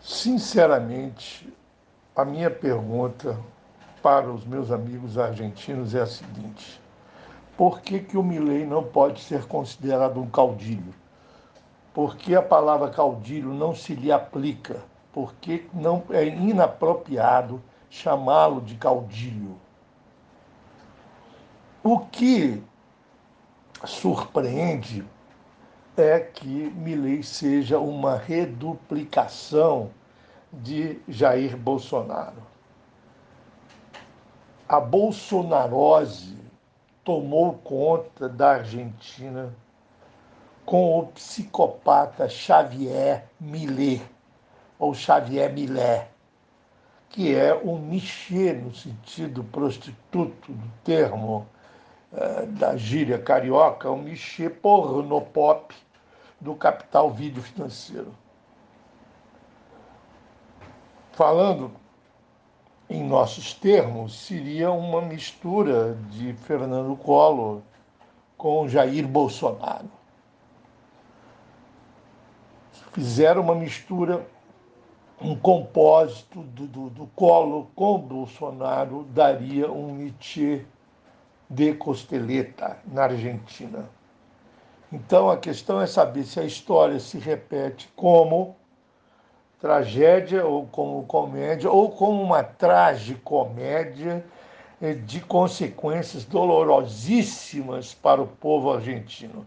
Sinceramente, a minha pergunta para os meus amigos argentinos é a seguinte: por que, que o Milley não pode ser considerado um caudilho? Por que a palavra caudilho não se lhe aplica? Por que não é inapropriado chamá-lo de caudilho? O que surpreende é que Milley seja uma reduplicação de Jair Bolsonaro. A bolsonarose tomou conta da Argentina com o psicopata Xavier Millet, ou Xavier Millet, que é um nichê no sentido prostituto do termo eh, da gíria carioca, um nichê pornopop do capital vídeo financeiro. Falando em nossos termos, seria uma mistura de Fernando Collor com Jair Bolsonaro. Fizeram uma mistura, um compósito do, do, do Collor com Bolsonaro, daria um Nietzsche de Costeleta, na Argentina. Então a questão é saber se a história se repete como tragédia ou como comédia ou como uma tragicomédia de consequências dolorosíssimas para o povo argentino.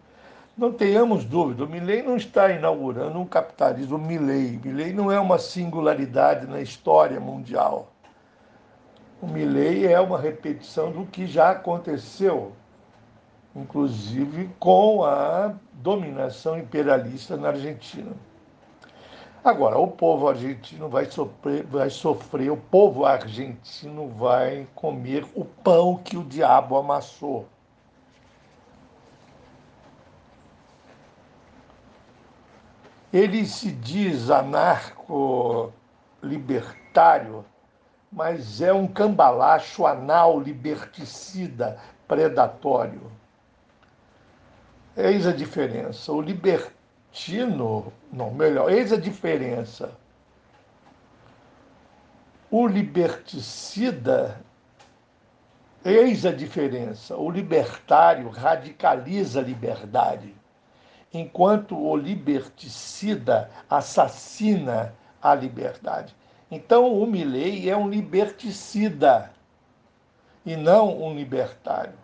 Não tenhamos dúvida, o Milley não está inaugurando um capitalismo Milley. Milley não é uma singularidade na história mundial. O Milley é uma repetição do que já aconteceu, inclusive com a dominação imperialista na Argentina. Agora, o povo argentino vai sofrer, vai sofrer, o povo argentino vai comer o pão que o diabo amassou. Ele se diz anarco-libertário, mas é um cambalacho anal liberticida predatório. Eis a diferença. O libertino, não, melhor, eis a diferença. O liberticida, eis a diferença. O libertário radicaliza a liberdade, enquanto o liberticida assassina a liberdade. Então, o Milley é um liberticida e não um libertário.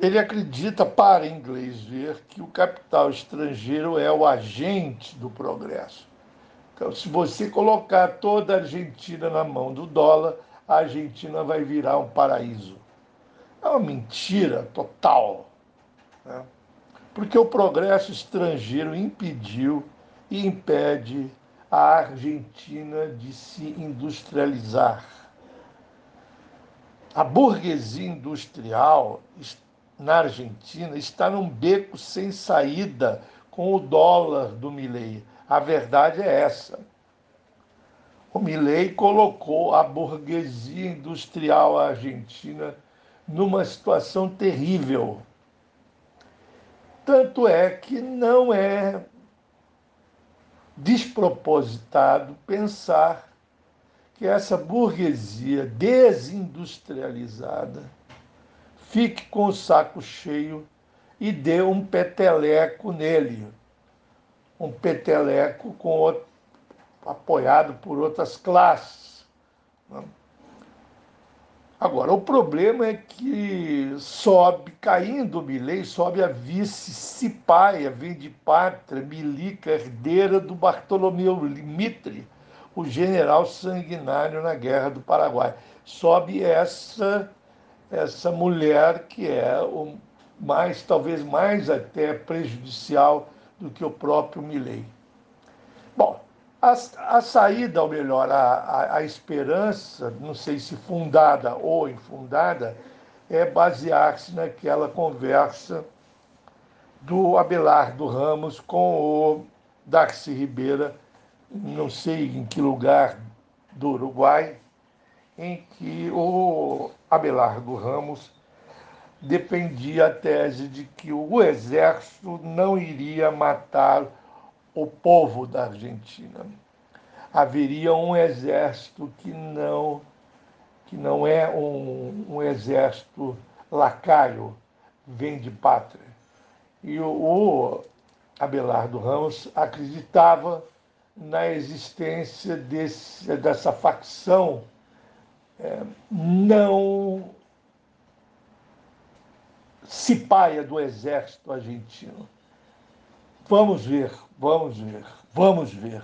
Ele acredita, para inglês ver, que o capital estrangeiro é o agente do progresso. Então, se você colocar toda a Argentina na mão do dólar, a Argentina vai virar um paraíso. É uma mentira total. Né? Porque o progresso estrangeiro impediu e impede a Argentina de se industrializar. A burguesia industrial na Argentina está num beco sem saída com o dólar do Milley. A verdade é essa. O Milley colocou a burguesia industrial argentina numa situação terrível. Tanto é que não é despropositado pensar que essa burguesia desindustrializada fique com o saco cheio e dê um peteleco nele. Um peteleco com outro, apoiado por outras classes. Agora, o problema é que sobe, caindo o Milei, sobe a vice Cipaia, vem de pátria, milica, herdeira do Bartolomeu Mitre, o general sanguinário na Guerra do Paraguai. Sobe essa essa mulher que é o mais, talvez mais até prejudicial do que o próprio Milley. Bom, a, a saída, ou melhor, a, a, a esperança, não sei se fundada ou infundada, é basear-se naquela conversa do Abelardo Ramos com o Darcy Ribeira, não sei em que lugar do Uruguai, em que o Abelardo Ramos defendia a tese de que o exército não iria matar o povo da Argentina. Haveria um exército que não que não é um, um exército lacaio, vem de pátria. E o, o Abelardo Ramos acreditava na existência desse, dessa facção é, não cipaia do exército argentino. Vamos ver, vamos ver, vamos ver.